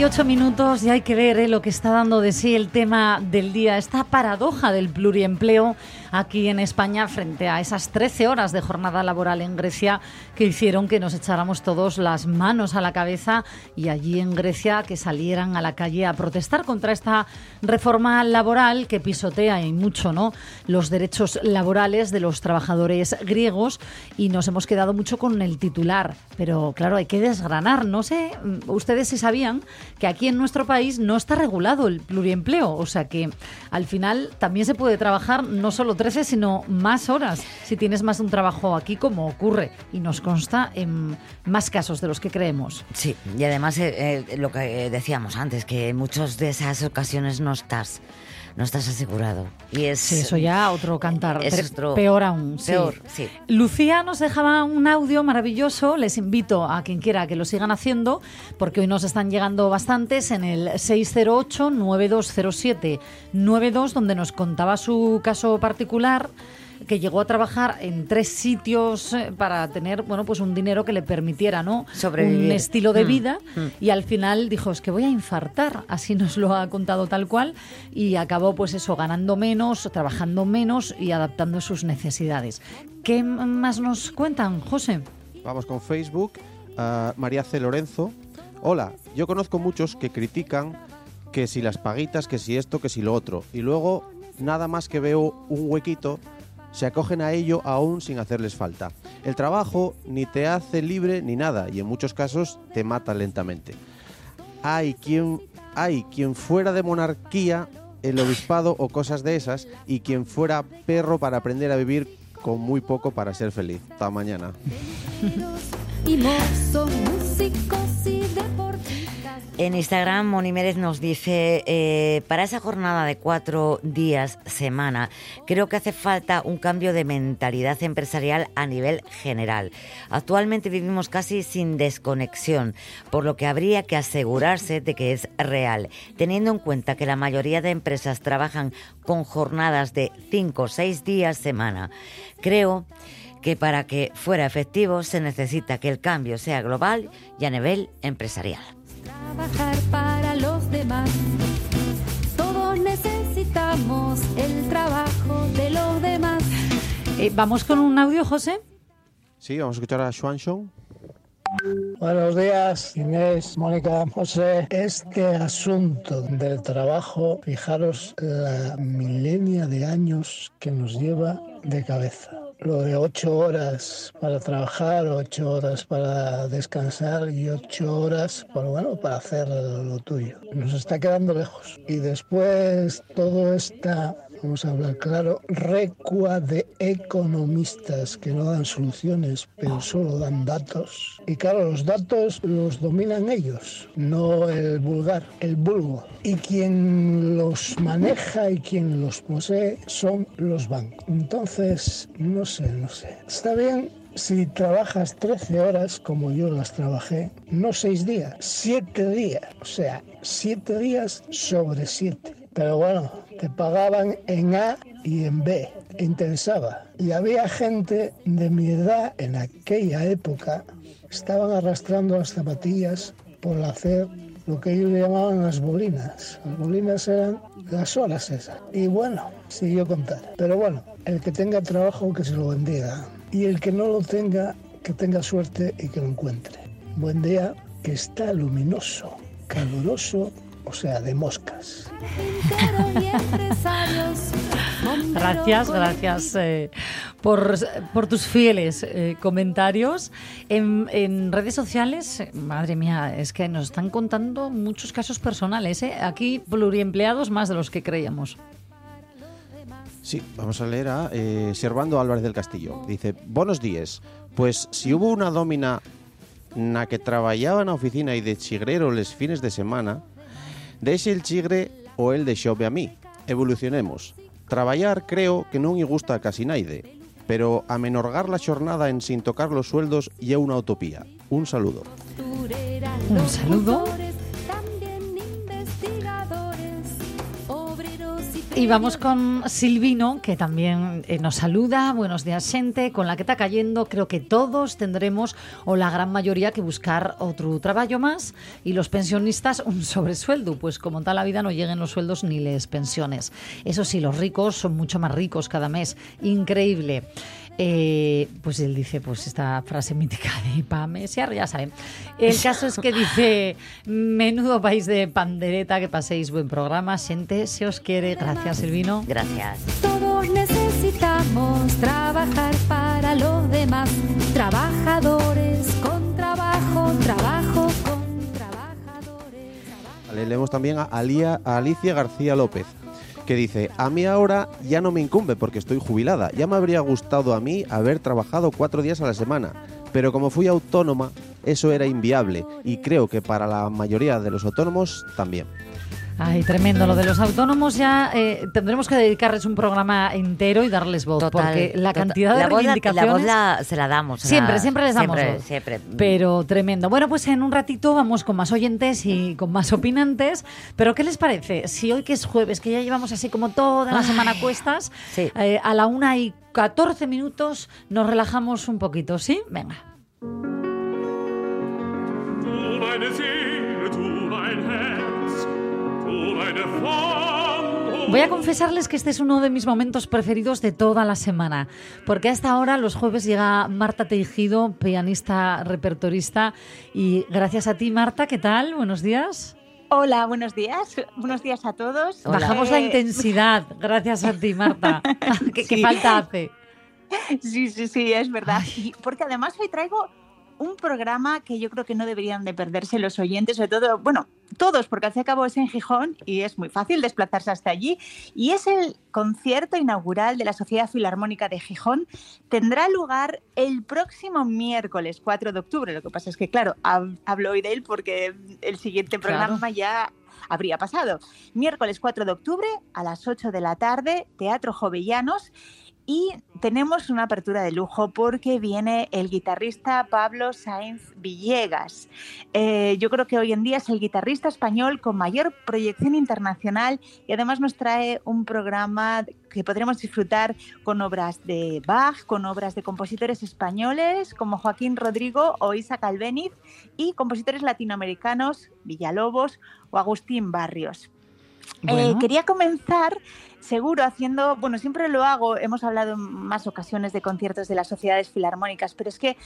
Y ocho minutos y hay que ver eh, lo que está dando de sí el tema del día, esta paradoja del pluriempleo aquí en España frente a esas 13 horas de jornada laboral en Grecia que hicieron que nos echáramos todos las manos a la cabeza y allí en Grecia que salieran a la calle a protestar contra esta reforma laboral que pisotea y mucho ¿no? los derechos laborales de los trabajadores griegos y nos hemos quedado mucho con el titular, pero claro, hay que desgranar, no sé, mm, ustedes si sabían que aquí en nuestro país no está regulado el pluriempleo, o sea que al final también se puede trabajar no solo 13, sino más horas. Si tienes más de un trabajo aquí, como ocurre. Y nos consta en más casos de los que creemos. Sí, y además eh, eh, lo que decíamos antes, que en muchas de esas ocasiones no estás no estás asegurado. Y es, Sí, eso ya otro cantar. es otro- peor aún. sí. Peor, sí. Lucía nos dejaba un audio maravilloso. Les invito a quien quiera que lo sigan haciendo, porque hoy nos están llegando bastantes en el 608-9207-92, donde nos contaba su caso particular que llegó a trabajar en tres sitios eh, para tener bueno pues un dinero que le permitiera no Sobrevivir. un estilo de Mm, vida mm. y al final dijo, es que voy a infartar, así nos lo ha contado tal cual, y acabó pues eso, ganando menos, trabajando menos y adaptando sus necesidades. ¿Qué más nos cuentan, José? Vamos con Facebook. a María C. Lorenzo. Hola, yo conozco muchos que critican que si las paguitas, que si esto, que si lo otro. Y luego, nada más que veo un huequito, se acogen a ello aún sin hacerles falta. El trabajo ni te hace libre ni nada y en muchos casos te mata lentamente. Hay quien, hay quien fuera de monarquía, el obispado o cosas de esas y quien fuera perro para aprender a vivir con muy poco para ser feliz. Hasta mañana. En Instagram, Moni Mérez nos dice, eh, para esa jornada de cuatro días semana, creo que hace falta un cambio de mentalidad empresarial a nivel general. Actualmente vivimos casi sin desconexión, por lo que habría que asegurarse de que es real, teniendo en cuenta que la mayoría de empresas trabajan con jornadas de cinco o seis días semana. Creo que para que fuera efectivo se necesita que el cambio sea global y a nivel empresarial. Trabajar para los demás. Todos necesitamos el trabajo de los demás. Eh, Vamos con un audio, José. Sí, vamos a escuchar a Swanson. Buenos días, Inés, Mónica, José. Este asunto del trabajo, fijaros la milenia de años que nos lleva de cabeza. Lo de ocho horas para trabajar, ocho horas para descansar y ocho horas para, bueno, para hacer lo tuyo. Nos está quedando lejos. Y después todo está vamos a hablar claro, recua de economistas que no dan soluciones, pero solo dan datos. Y claro, los datos los dominan ellos, no el vulgar, el vulgo. Y quien los maneja y quien los posee son los bancos. Entonces, no sé, no sé. Está bien si trabajas 13 horas, como yo las trabajé, no 6 días, 7 días. O sea, 7 días sobre 7. Pero bueno, te pagaban en A y en B. Interesaba. Y había gente de mi edad en aquella época, estaban arrastrando las zapatillas por hacer lo que ellos llamaban las bolinas. Las bolinas eran las horas esas. Y bueno, si yo contar. Pero bueno, el que tenga trabajo que se lo bendiga. Y el que no lo tenga, que tenga suerte y que lo encuentre. Buen día, que está luminoso, caluroso o sea, de moscas. Gracias, gracias eh, por, por tus fieles eh, comentarios. En, en redes sociales, madre mía, es que nos están contando muchos casos personales. ¿eh? Aquí pluriempleados más de los que creíamos. Sí, vamos a leer a eh, Servando Álvarez del Castillo. Dice, buenos días. Pues si hubo una domina na que trabajaba na oficina y de chigrero les fines de semana, deixe el chigre o el de xove a mí. Evolucionemos. Traballar creo que non lle gusta a casi naide, pero amenorgar la xornada en sin tocar los sueldos lle unha utopía. Un saludo. Un saludo. Y vamos con Silvino, que también eh, nos saluda. Buenos días, gente. Con la que está cayendo, creo que todos tendremos, o la gran mayoría, que buscar otro trabajo más. Y los pensionistas, un sobresueldo. Pues como tal la vida no lleguen los sueldos ni les pensiones. Eso sí, los ricos son mucho más ricos cada mes. Increíble. Eh, pues él dice, pues esta frase mítica de Pamesear, ya saben. El caso es que dice, menudo país de pandereta, que paséis buen programa, gente, se os quiere. Gracias, Silvino. Gracias. Todos necesitamos trabajar para los demás. Trabajadores con trabajo, trabajo con trabajadores. Vale, leemos también a, Alía- a Alicia García López, que dice, a mí ahora ya no me incumbe porque estoy jubilada. Ya me habría gustado a mí haber trabajado cuatro días a la semana, pero como fui autónoma, eso era inviable y creo que para la mayoría de los autónomos también. Ay, tremendo. Lo de los autónomos ya eh, tendremos que dedicarles un programa entero y darles voz, Total, porque la total. cantidad de la voz, la-. La voz la- se la damos. se Siempre, la- siempre les damos Siempre, voz. siempre. Pero tremendo. Bueno, pues en un ratito vamos con más oyentes y con más opinantes. Pero ¿qué les parece? Si hoy que es jueves, que ya llevamos así como toda la Ay, semana cuestas, sí. eh, a la una y 14 minutos nos relajamos un poquito, ¿sí? Venga. Voy a confesarles que este es uno de mis momentos preferidos de toda la semana, porque a esta hora, los jueves, llega Marta Teijido, pianista, repertorista, y gracias a ti, Marta, ¿qué tal? Buenos días. Hola, buenos días. Buenos días a todos. Hola. Bajamos la Eh, intensidad, gracias a ti, Marta. ¿Qué, qué falta hace? Sí, sí, sí, es verdad. Y porque además hoy traigo un programa que yo creo que no deberían de perderse los oyentes, sobre todo, bueno, todos, porque al fin y al cabo es en Gijón y es muy fácil desplazarse hasta allí. Y es el concierto inaugural de la Sociedad Filarmónica de Gijón. Tendrá lugar el próximo miércoles 4 de octubre. Lo que pasa es que, claro, hab- hablo hoy de él porque el siguiente Claro. programa ya habría pasado. Miércoles 4 de octubre a las 8 de la tarde, Teatro Jovellanos. Y tenemos una apertura de lujo porque viene el guitarrista Pablo Sainz Villegas. Eh, yo creo que hoy en día es el guitarrista español con mayor proyección internacional y además nos trae un programa que podremos disfrutar con obras de Bach, con obras de compositores españoles como Joaquín Rodrigo o Isaac Albéniz y compositores latinoamericanos Villalobos o Agustín Barrios. Eh, Bueno. quería comenzar, seguro, haciendo, bueno, siempre lo hago, hemos hablado en más ocasiones de conciertos de las sociedades filarmónicas, pero es que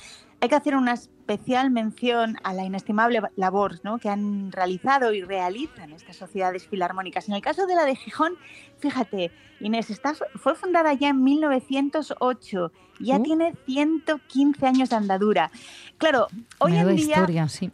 hay que hacer una especial mención a la inestimable labor ¿no? que han realizado y realizan estas sociedades filarmónicas. En el caso de la de Gijón, fíjate, Inés, está, fue fundada ya en 1908, ya tiene 115 años de andadura. Claro, hoy Menuda en día... historia, sí.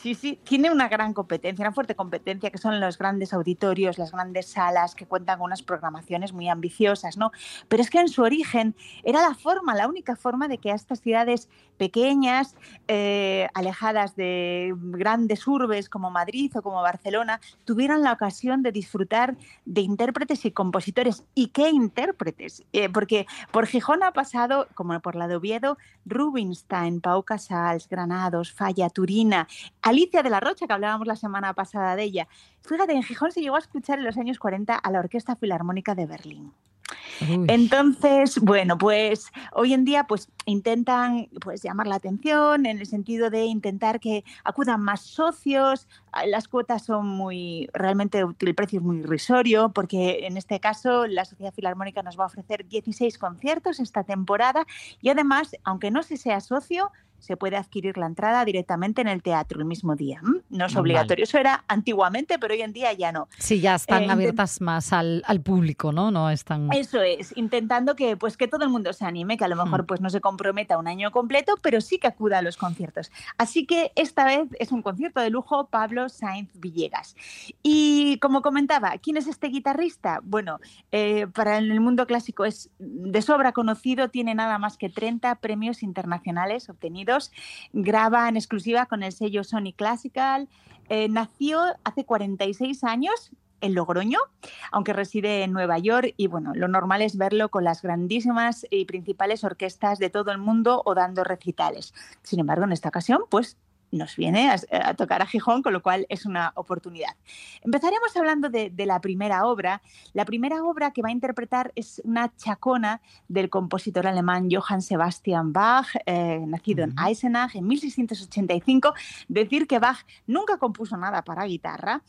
Sí, sí, tiene una gran competencia, una fuerte competencia, que son los grandes auditorios, las grandes salas que cuentan con unas programaciones muy ambiciosas, ¿no? Pero es que en su origen era la forma, la única forma de que a estas ciudades pequeñas, eh, alejadas de grandes urbes como Madrid o como Barcelona, tuvieran la ocasión de disfrutar de intérpretes y compositores. ¿Y qué intérpretes? Eh, porque por Gijón ha pasado, como por la de Oviedo, Rubinstein, Pau Casals, Granados, Falla, Turina, Alicia de la Rocha, que hablábamos la semana pasada de ella. Fíjate, en Gijón se llegó a escuchar en los años 40 a la Orquesta Filarmónica de Berlín. Uy. Entonces, bueno, pues hoy en día pues intentan pues llamar la atención en el sentido de intentar que acudan más socios, Ah, las cuotas son muy realmente el precio es muy irrisorio porque en este caso la Sociedad Filarmónica nos va a ofrecer 16 conciertos esta temporada y además, aunque no se sea socio, se puede adquirir la entrada directamente en el teatro el mismo día. No es Vale. obligatorio. Eso era antiguamente, pero hoy en día ya no. Sí, ya están Eh, abiertas más al, al público, ¿no? No están... Eso es, intentando que pues que todo el mundo se anime, que a lo mejor Mm. pues no se comprometa un año completo, pero sí que acuda a los conciertos. Así que esta vez es un concierto de lujo Pablo Sainz Villegas. Y como comentaba, ¿quién es este guitarrista? Bueno, eh, para el mundo clásico es de sobra conocido, tiene nada más que 30 premios internacionales obtenidos, graba en exclusiva con el sello Sony Classical, eh, nació hace 46 años en Logroño, aunque reside en Nueva York y bueno, lo normal es verlo con las grandísimas y principales orquestas de todo el mundo o dando recitales. Sin embargo, en esta ocasión, pues nos viene a, a tocar a Gijón, con lo cual es una oportunidad. Empezaremos hablando de, de la primera obra. La primera obra que va a interpretar es una chacona del compositor alemán Johann Sebastian Bach, eh, nacido en. Eisenach en 1685. Decir que Bach nunca compuso nada para guitarra.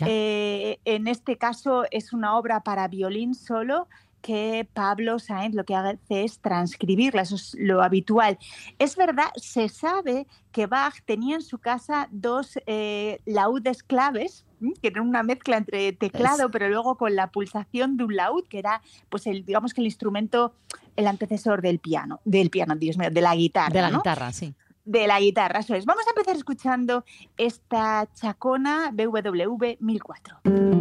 Eh, en este caso es una obra para violín solo que Pablo Sainz lo que hace es transcribirla, eso es lo habitual. Es verdad, se sabe que Bach tenía en su casa dos eh, laudes claves, que eran una mezcla entre teclado, pero luego con la pulsación de un laúd, que era, pues, el, digamos que el instrumento, el antecesor del piano, del piano, Dios mío, de la guitarra. de la ¿no? guitarra, sí. de la guitarra, eso es. Vamos a empezar escuchando esta chacona BWV 1004.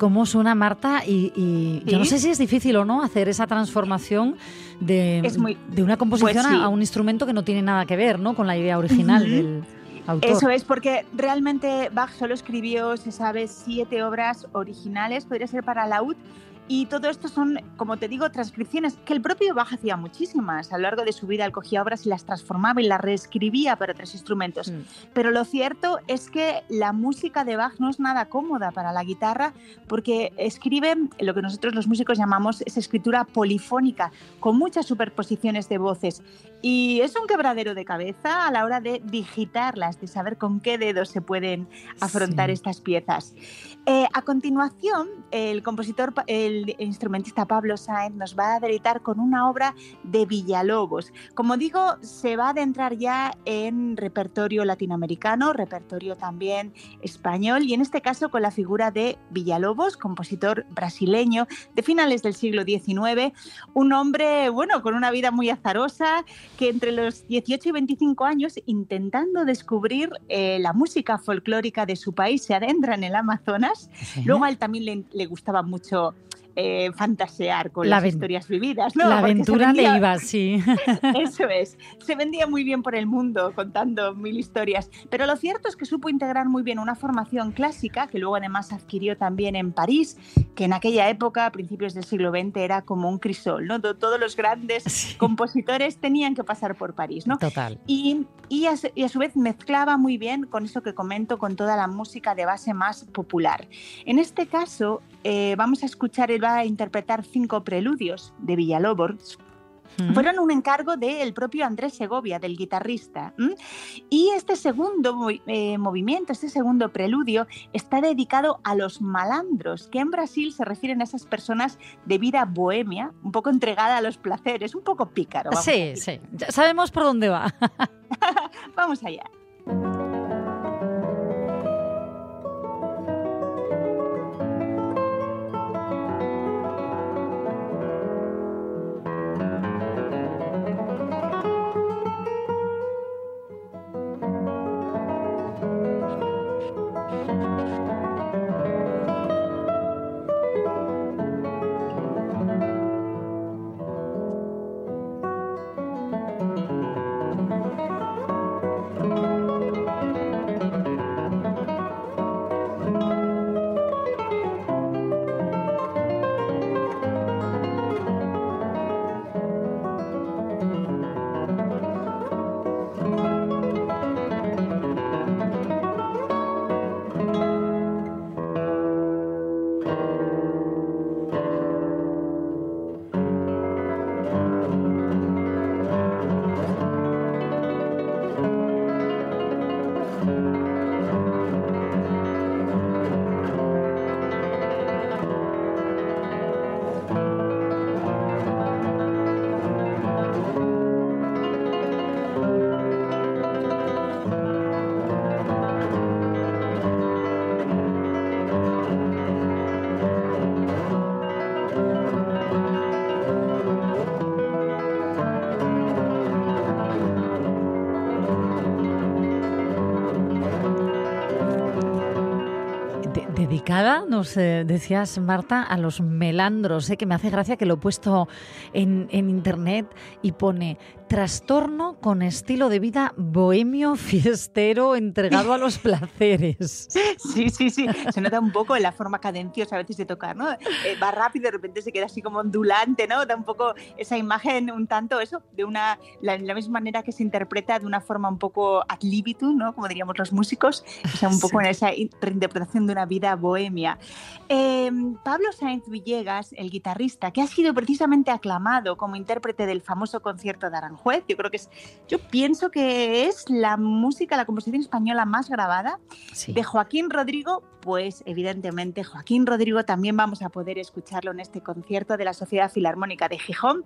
Cómo suena Marta y, y yo no sé si es difícil o no hacer esa transformación de, muy- de una composición pues sí. a, un instrumento que no tiene nada que ver ¿no? con la idea original del autor. Eso es, porque realmente Bach solo escribió, se sabe, siete obras originales, podría ser para laúd, y todo esto son, como te digo, transcripciones que el propio Bach hacía muchísimas. A lo largo de su vida él cogía obras y las transformaba y las reescribía para otros instrumentos. Mm. Pero lo cierto es que la música de Bach no es nada cómoda para la guitarra porque escribe lo que nosotros los músicos llamamos es escritura polifónica, con muchas superposiciones de voces. Y es un quebradero de cabeza a la hora de digitarlas, de saber con qué dedos se pueden afrontar Sí. estas piezas. Eh, a continuación, el compositor, el instrumentista Pablo Sainz nos va a deleitar con una obra de Villalobos. Como digo, se va a adentrar ya en repertorio latinoamericano, repertorio también español y en este caso con la figura de Villalobos, compositor brasileño de finales del siglo XIX, un hombre, bueno, con una vida muy azarosa, que entre los 18 y 25 años, intentando descubrir eh, la música folclórica de su país, se adentra en el Amazonas. Luego a él también le gustaba mucho eh, fantasear con La las historias vividas. ¿no? la aventura le vendía- iba, sí. eso es. Se vendía muy bien por el mundo contando mil historias. Pero lo cierto es que supo integrar muy bien una formación clásica, que luego además adquirió también en París, que en aquella época, a principios del siglo XX, era como un crisol. ¿no? To- Todos los grandes Sí. compositores tenían que pasar por París. ¿no? Total. Y, y, a, su- y a su vez mezclaba muy bien con eso que comento, con toda la música de base más popular. En este caso, eh, vamos a escuchar, él va a interpretar cinco preludios de Villalobos, Mm. fueron un encargo del propio Andrés Segovia, del guitarrista. Y este segundo eh, movimiento, este segundo preludio, está dedicado a los malandros, que en Brasil se refieren a esas personas de vida bohemia, un poco entregada a los placeres, un poco pícaro. vamos Sí, sí. Ya sabemos por dónde va. Vamos allá. Dedicada, nos eh, decías, Marta, a los melandros, ¿eh? que me hace gracia que lo he puesto en, en internet y pone trastorno con estilo de vida bohemio, fiestero, entregado a los placeres. Sí, sí, sí. Se nota un poco en la forma cadenciosa a veces de tocar, ¿no? Eh, va rápido y de repente se queda así como ondulante, ¿no? Da un poco esa imagen, un tanto eso, de una, la, la misma manera que se interpreta de una forma un poco ad libitum, ¿no? Como diríamos los músicos, o sea, un poco Sí. en esa in- reinterpretación de una vida bohemia. Eh, Pablo Sáenz Villegas, el guitarrista, que ha sido precisamente aclamado como intérprete del famoso concierto de Aranjuez, yo creo que es, yo pienso que es la música, la composición española más grabada Sí. de Joaquín Rodrigo, pues evidentemente Joaquín Rodrigo también vamos a poder escucharlo en este concierto de la Sociedad Filarmónica de Gijón.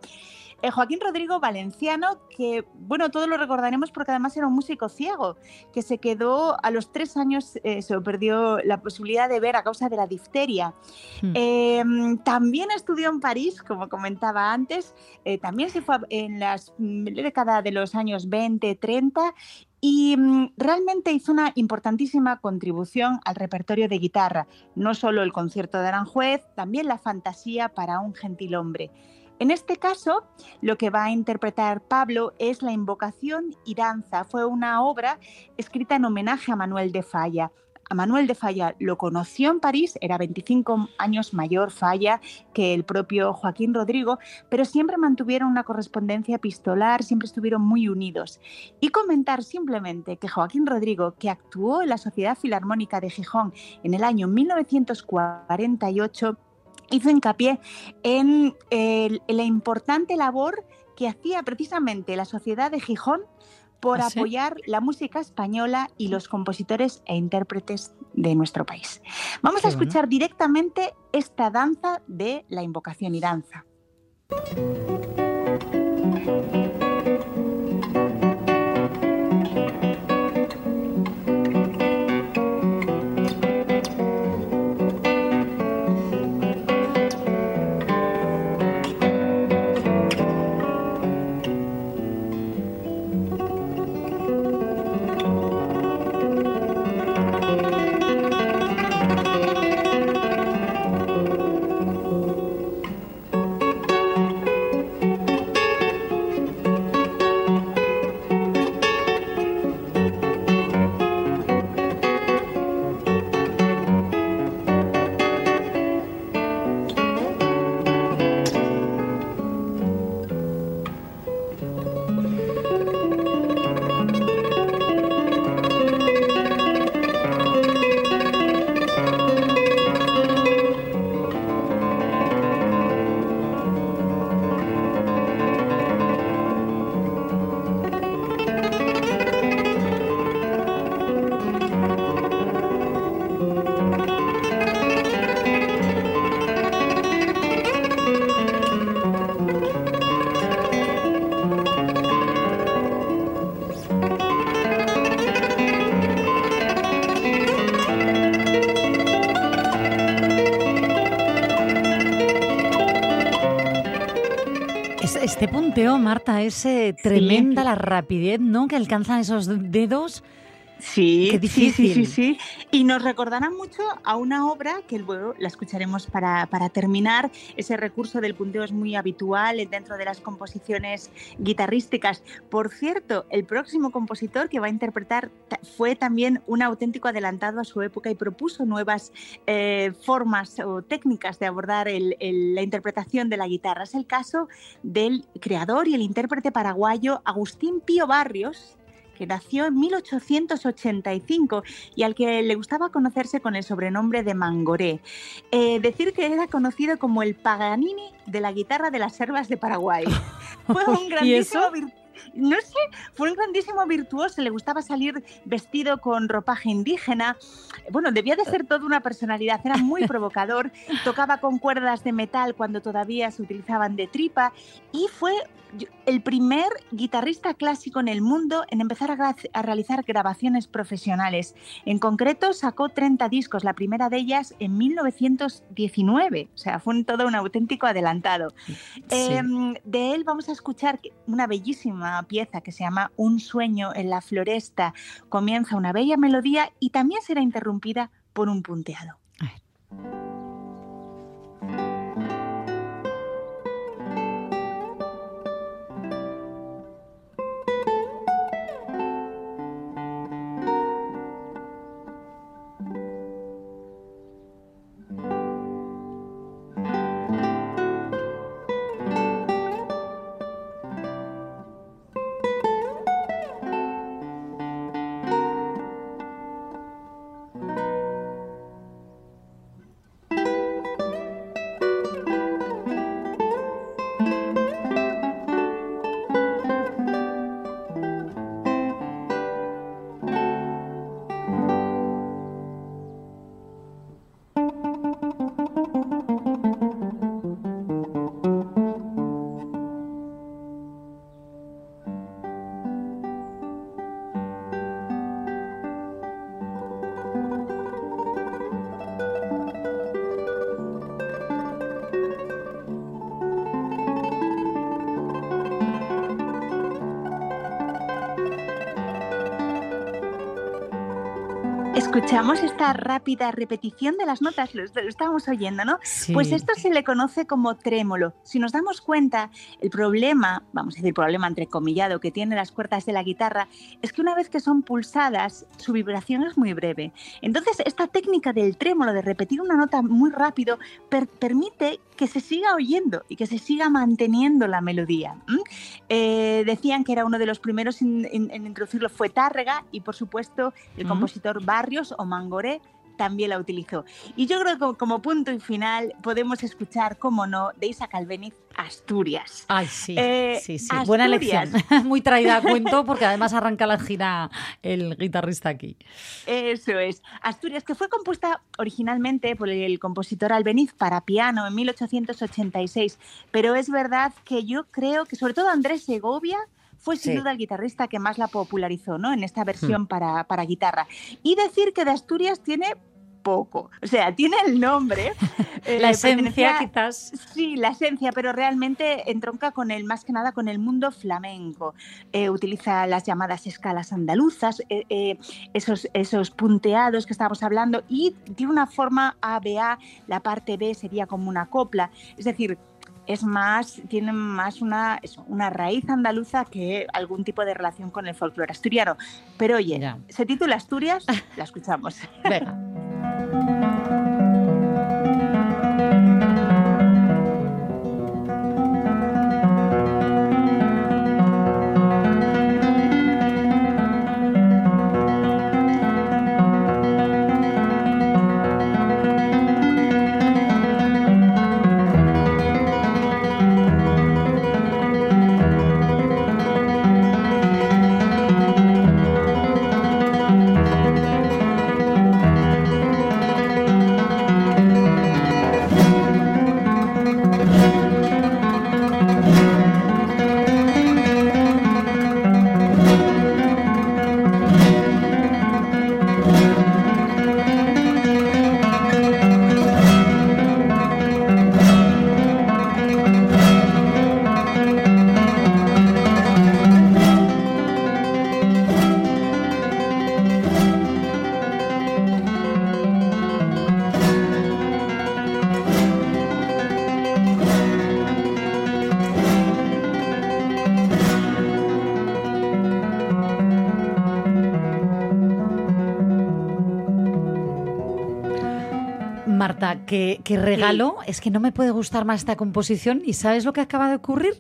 Eh, Joaquín Rodrigo Valenciano, que bueno, todos lo recordaremos porque además era un músico ciego, que se quedó a los tres años, eh, se perdió la posibilidad de ver a causa de la difteria. Hmm. Eh, también estudió en París, como comentaba antes, eh, también se fue en mm, década de los años 20, 30 y mm, realmente hizo una importantísima contribución al repertorio de guitarra, no solo el concierto de Aranjuez, también la fantasía para un gentilhombre. En este caso, lo que va a interpretar Pablo es la invocación y danza. Fue una obra escrita en homenaje a Manuel de Falla. A Manuel de Falla lo conoció en París, era 25 años mayor Falla que el propio Joaquín Rodrigo, pero siempre mantuvieron una correspondencia epistolar, siempre estuvieron muy unidos. Y comentar simplemente que Joaquín Rodrigo, que actuó en la Sociedad Filarmónica de Gijón en el año 1948, hizo hincapié en, el- en la importante labor que hacía precisamente la Sociedad de Gijón por ¿Ah, sí? apoyar la música española y los compositores e intérpretes de nuestro país. Vamos Qué a bueno. escuchar directamente esta danza de la invocación y danza. Punteo, Marta, es eh, tremenda la rapidez, ¿no? Que alcanzan esos dedos. Sí, Qué sí, sí, sí, difícil. sí. Y nos recordará mucho a una obra que luego la escucharemos para, para terminar. Ese recurso del punteo es muy habitual dentro de las composiciones guitarrísticas. Por cierto, el próximo compositor que va a interpretar ta- fue también un auténtico adelantado a su época y propuso nuevas eh, formas o técnicas de abordar la interpretación de la guitarra. Es el caso del creador y el intérprete paraguayo Agustín Pío Barrios, que nació en 1885 y al que le gustaba conocerse con el sobrenombre de Mangoré. Eh, decir que era conocido como el Paganini de la guitarra de las selvas de Paraguay. Fue un ¿Y grandísimo eso? No sé, fue un grandísimo virtuoso, le gustaba salir vestido con ropaje indígena. Bueno, debía de ser toda una personalidad, era muy provocador, tocaba con cuerdas de metal cuando todavía se utilizaban de tripa y fue el primer guitarrista clásico en el mundo en empezar a, a realizar grabaciones profesionales. En concreto, sacó 30 discos, la primera de ellas en 1919, o sea, fue un- todo un auténtico adelantado. Em, de él vamos a escuchar una bellísima pieza que se llama Un sueño en la floresta. Comienza una bella melodía y también será interrumpida por un punteado. Escuchamos esta rápida repetición de las notas, lo, lo estábamos oyendo, ¿no? Sí. Pues esto se le conoce como trémolo. Si nos damos cuenta, el problema, vamos a decir problema entrecomillado, que tienen las cuerdas de la guitarra es que una vez que son pulsadas, su vibración es muy breve. Entonces, esta técnica del trémolo, de repetir una nota muy rápido, per- permite que se siga oyendo y que se siga manteniendo la melodía. ¿m? Eh, decían que era uno de los primeros en, en- en introducirlo fue Tárrega y, por supuesto, el Mm. compositor Barrios o Mangoré también la utilizó. Y yo creo que como, punto y final podemos escuchar, como no, de Isaac Albeniz, Asturias. Ay, sí, Eh, sí, sí. Buena elección. Muy traída a cuento porque además arranca la gira el guitarrista aquí. Eso es. Asturias, que fue compuesta originalmente por el compositor Albeniz para piano en 1886, pero es verdad que yo creo que sobre todo Andrés Segovia fue sin Sí. duda el guitarrista que más la popularizó ¿no? en esta versión para, para guitarra. Y decir que de Asturias tiene poco, o sea, tiene el nombre. eh, La esencia, quizás. Sí, la esencia, pero realmente entronca con el, más que nada con el mundo flamenco. Eh, utiliza las llamadas escalas andaluzas, eh, esos, esos punteados que estábamos hablando, y tiene una forma ABA, la parte B sería como una copla. Es decir, es más, tiene más una, eso, una raíz andaluza que algún tipo de relación con el folclore asturiano. Pero oye, Ya. se titula Asturias, la escuchamos. Venga. Qué regalo. Es que no me puede gustar más esta composición. ¿Y sabes lo que acaba de ocurrir?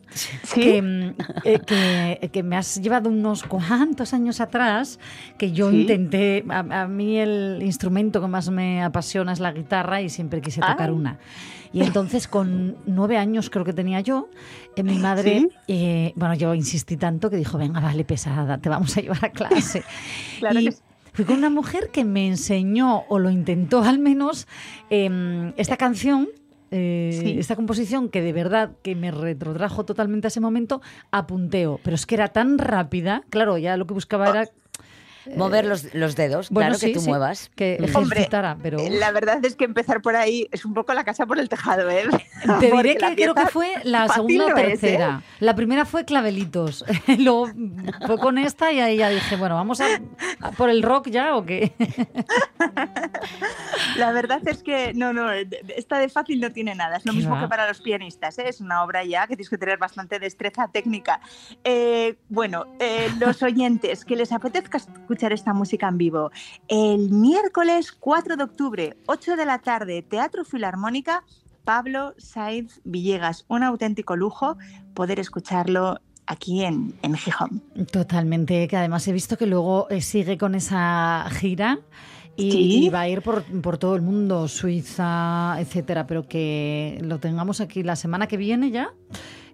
Que, mm, eh, que- que me has llevado unos cuantos años atrás que yo Sí. intenté. A, a mí el instrumento que más me apasiona es la guitarra y siempre quise tocar una. Y entonces, con nueve años creo que tenía yo, eh, mi madre, Sí. eh, bueno, yo insistí tanto que dijo: Venga, vale, pesada, te vamos a llevar a clase. Claro y que sí. Fui con una mujer que me enseñó, o lo intentó al menos, em, esta canción. eh, Sí. Esta composición que de verdad que me retrotrajo totalmente a ese momento a punteo, pero es que era tan rápida, claro, ya lo que buscaba era Mover los, los dedos, bueno, claro que tú sí, muevas. que. Hombre, pero Eh, La verdad es que empezar por ahí es un poco la casa por el tejado, ¿eh? te diré que creo que fue la segunda o es, ¿eh? tercera. La primera fue clavelitos, luego fue con esta y ahí ya dije, bueno, vamos a, a por el rock ya o qué. La verdad es que no, no, de- esta de fácil no tiene nada. Es lo ¿Qué mismo va? que para los pianistas. ¿eh? Es una obra ya que tienes que tener bastante destreza técnica. Eh, bueno, eh, los oyentes que les apetezca escuchar esta música en vivo, el miércoles 4 de octubre, 8 de la tarde, Teatro Filarmónica, Pablo Saiz Villegas. Un auténtico lujo poder escucharlo aquí en, en Gijón. Totalmente, que además he visto que luego eh, sigue con esa gira y, Sí. y va a ir por, por todo el mundo, Suiza, etcétera, pero que lo tengamos aquí la semana que viene ya.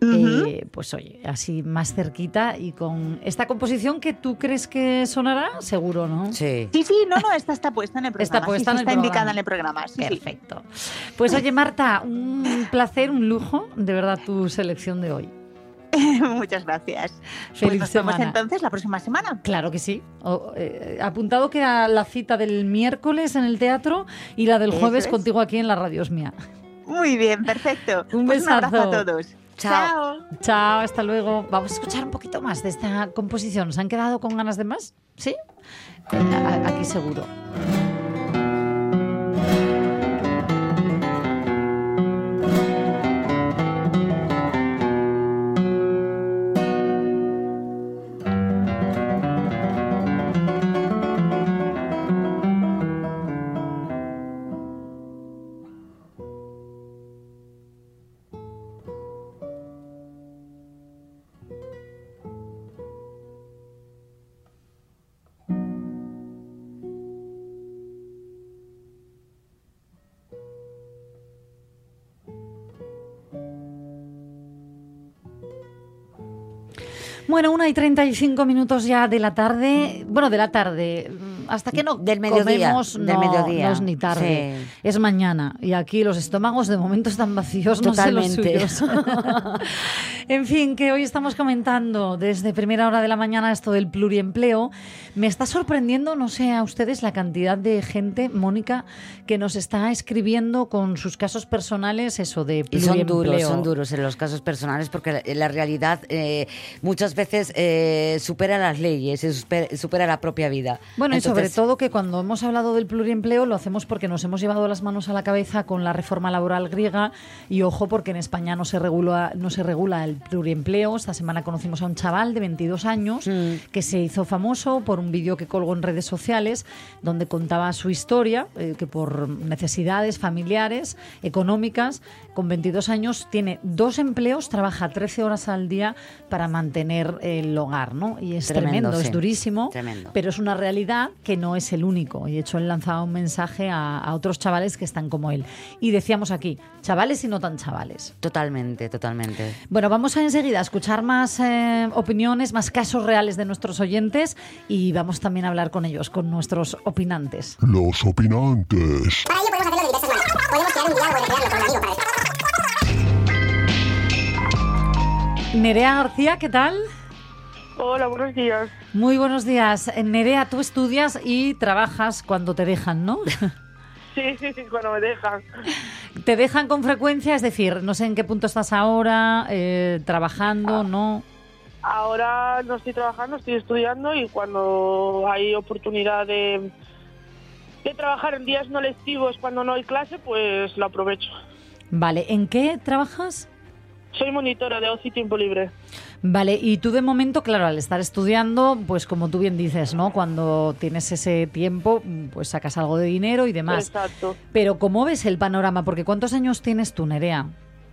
Eh, pues oye, así más cerquita y con esta composición que tú crees que sonará, seguro, ¿no? Sí. Sí, sí, no, no, esta está puesta en el programa. Está puesta sí, en sí, el está indicada en el programa. sí, sí. Perfecto. Pues oye, Marta, un placer, un lujo, de verdad, tu selección de hoy. Muchas gracias. Feliz pues nos vemos semana. entonces la próxima semana. Claro que sí. O, eh, apuntado queda la cita del miércoles en el teatro y la del Eso jueves es. contigo aquí en la radio es mía. Muy bien, perfecto. Un Pues un abrazo a todos. Chao. Chao, hasta luego. Vamos a escuchar un poquito más de esta composición. ¿Se han quedado con ganas de más? ¿Sí? A- Aquí seguro. Bueno, una y 35 minutos ya de la tarde. Bueno, de la tarde. Hasta que no Del mediodía, comemos, del no, mediodía, no es ni tarde. sí. Es mañana. Y aquí los estómagos de momento están vacíos, no sé los Totalmente. suyos. en fin, que hoy estamos comentando desde primera hora de la mañana esto del pluriempleo. Me está sorprendiendo, no sé a ustedes, la cantidad de gente, Mónica, que nos está escribiendo con sus casos personales eso de Y pluriempleo. son duros, son duros en los casos personales porque la, la realidad eh, muchas veces eh, supera las leyes, y supera, supera la propia vida. Bueno, y sobre todo que cuando hemos hablado del pluriempleo lo hacemos porque nos hemos llevado las manos a la cabeza con la reforma laboral griega y ojo porque en España no se regula, no se regula el pluriempleo. Esta semana conocimos a un chaval de 22 años Mm. que se hizo famoso por un vídeo que colgó en redes sociales donde contaba su historia, eh, que por necesidades familiares, económicas, con 22 años tiene dos empleos, trabaja 13 horas al día para mantener el hogar, ¿no? Y es Tremendo, tremendo, es durísimo, Tremendo. pero es una realidad que no es el único. Y de hecho él lanzaba un mensaje a, a otros chavales que están como él. Y decíamos aquí, chavales y no tan chavales. Totalmente, totalmente. Bueno, vamos a enseguida a escuchar más eh, opiniones, más casos reales de nuestros oyentes y vamos también a hablar con ellos, con nuestros opinantes. Los opinantes. Para ello podemos hacerlo de diversas maneras. Podemos crear un diálogo y recrearlo con un amigo para Nerea García, ¿qué tal? Hola, buenos días. Muy buenos días. Nerea, tú estudias y trabajas cuando te dejan, ¿no? Sí, sí, sí, cuando me dejan. ¿Te dejan con frecuencia? Es decir, no sé en qué punto estás ahora, eh, trabajando, ¿no? Ahora no estoy trabajando, estoy estudiando y cuando hay oportunidad de, de trabajar en días no lectivos cuando no hay clase, pues lo aprovecho. Vale, ¿en qué trabajas? Soy monitora de ocio y tiempo libre. Vale, y tú de momento, claro, al estar estudiando, pues como tú bien dices, ¿no? Cuando tienes ese tiempo, pues sacas algo de dinero y demás. Exacto. Pero ¿cómo ves el panorama? Porque ¿cuántos años tienes tú, Nerea?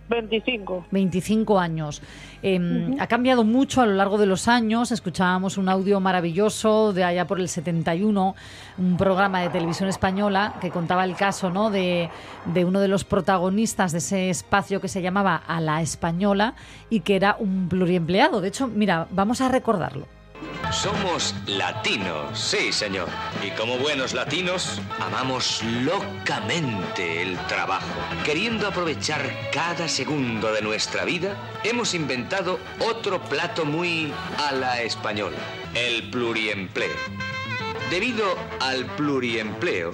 25. 25 años. Eh, Ha cambiado mucho a lo largo de los años. Escuchábamos un audio maravilloso de allá por el 71, un programa de televisión española que contaba el caso ¿no? de, de uno de los protagonistas de ese espacio que se llamaba A la Española y que era un pluriempleado. De hecho, mira, vamos a recordarlo. Somos latinos, sí señor. Y como buenos latinos, amamos locamente el trabajo. Queriendo aprovechar cada segundo de nuestra vida, hemos inventado otro plato muy a la española, el pluriempleo. Debido al pluriempleo,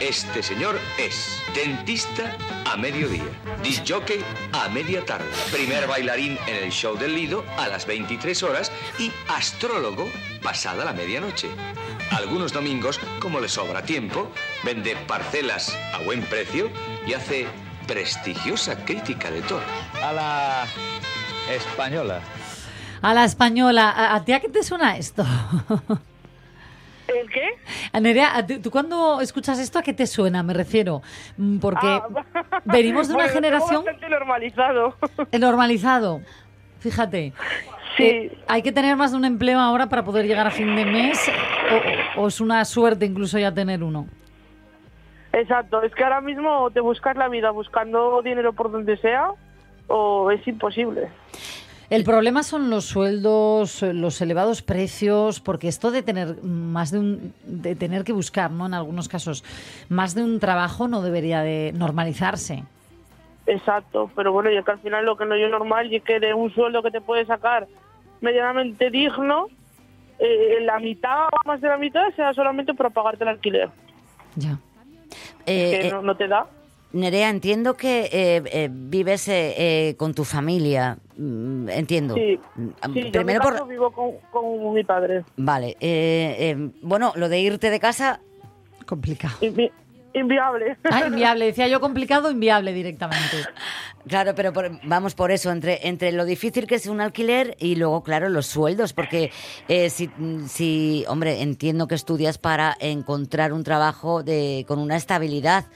este señor es dentista a mediodía, disc jockey a media tarde, primer bailarín en el show del Lido a las 23 horas y astrólogo pasada la medianoche. Algunos domingos, como le sobra tiempo, vende parcelas a buen precio y hace prestigiosa crítica de todo. A la española. A la española, ¿a, a ti a qué te suena esto? ¿El qué? Nerea, ¿a ti- ¿tú cuando escuchas esto a qué te suena? Me refiero, Mm, porque Ah, venimos de una bueno, generación bastante normalizado. eh, normalizado. Fíjate. Sí. Eh, hay que tener más de un empleo ahora para poder llegar a fin de mes o, o es una suerte incluso ya tener uno. Exacto, es que ahora mismo te buscas la vida buscando dinero por donde sea o es imposible. El problema son los sueldos, eh, los elevados precios, porque esto de tener más de un, de tener que buscar, ¿no? En algunos casos, más de un trabajo no debería de normalizarse. Exacto, pero bueno, y que al final lo que no es normal y es que de un sueldo que te puede sacar medianamente digno, eh, la mitad o más de la mitad sea solamente para pagarte el alquiler. Ya. Eh, que eh, no, no te da. Nerea, entiendo que eh, eh, vives eh, eh, con tu familia. Mm, Entiendo. Sí, Mm, sí, yo en Primero mi por... vivo con, con mi padre. Vale. eh, eh, bueno, lo de irte de casa... Complicado. Invi- inviable. Ah, inviable, decía yo complicado, inviable directamente. Claro, pero por- vamos por eso, entre, entre lo difícil que es un alquiler y luego, claro, los sueldos, porque eh, si, si, hombre, entiendo que estudias para encontrar un trabajo de, con una estabilidad.